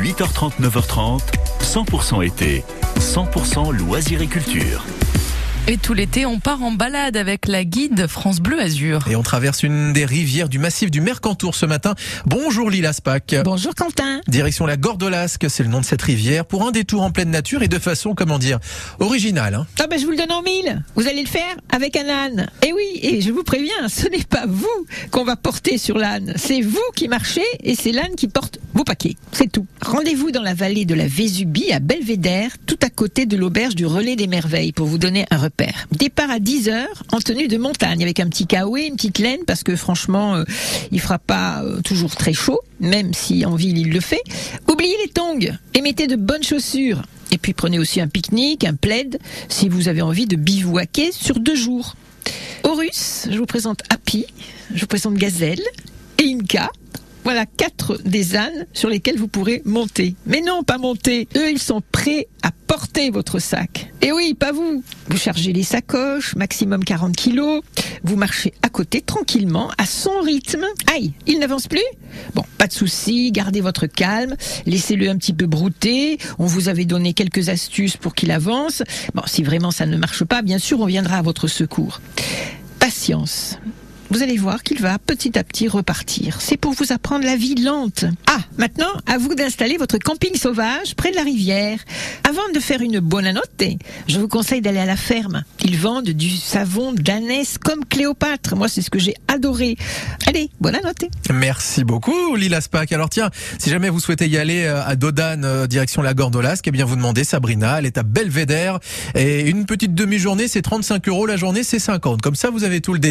8h30, 9h30, 100% été, 100% loisirs et culture. Et tout l'été, on part en balade avec la guide France Bleu Azur. Et on traverse une des rivières du massif du Mercantour ce matin. Bonjour Lila Spack. Bonjour Quentin. Direction la Gordolasque, c'est le nom de cette rivière, pour un détour en pleine nature et de façon, comment dire, originale. Hein. Ah ben je vous le donne en mille. Vous allez le faire avec un âne. Et oui, et je vous préviens, ce n'est pas vous qu'on va porter sur l'âne. C'est vous qui marchez et c'est l'âne qui porte vos paquets. C'est tout. Rendez-vous dans la vallée de la Vésubie à Belvédère, tout à côté de l'auberge du Relais des Merveilles pour vous donner un repère. Départ à 10h en tenue de montagne avec un petit kawaii, une petite laine parce que franchement, euh, il fera pas euh, toujours très chaud, même si en ville il le fait. Oubliez les tongs et mettez de bonnes chaussures. Et puis prenez aussi un pique-nique, un plaid, si vous avez envie de bivouaquer sur deux jours. Horus, je vous présente Happy, je vous présente Gazelle et Inca. Voilà quatre des ânes sur lesquels vous pourrez monter. Mais non, pas monter. Eux, ils sont prêts à porter votre sac. Et oui, pas vous. Vous chargez les sacoches, maximum 40 kilos. Vous marchez à côté tranquillement, à son rythme. Aïe, il n'avance plus? Bon, pas de souci, gardez votre calme. Laissez-le un petit peu brouter. On vous avait donné quelques astuces pour qu'il avance. Bon, si vraiment ça ne marche pas, bien sûr, on viendra à votre secours. Patience vous allez voir qu'il va petit à petit repartir. C'est pour vous apprendre la vie lente. Ah, maintenant, à vous d'installer votre camping sauvage près de la rivière. Avant de faire une bonne anote, je vous conseille d'aller à la ferme. Ils vendent du savon d'ânesse comme Cléopâtre. Moi, c'est ce que j'ai adoré. Allez, bonne anote. Merci beaucoup, Lila Spack. Alors tiens, si jamais vous souhaitez y aller euh, à Dodane, euh, direction la Gordolasque, eh bien vous demandez Sabrina, elle est à Belvédère. Et une petite demi-journée, c'est 35 euros. La journée, c'est 50. Comme ça, vous avez tout le détail.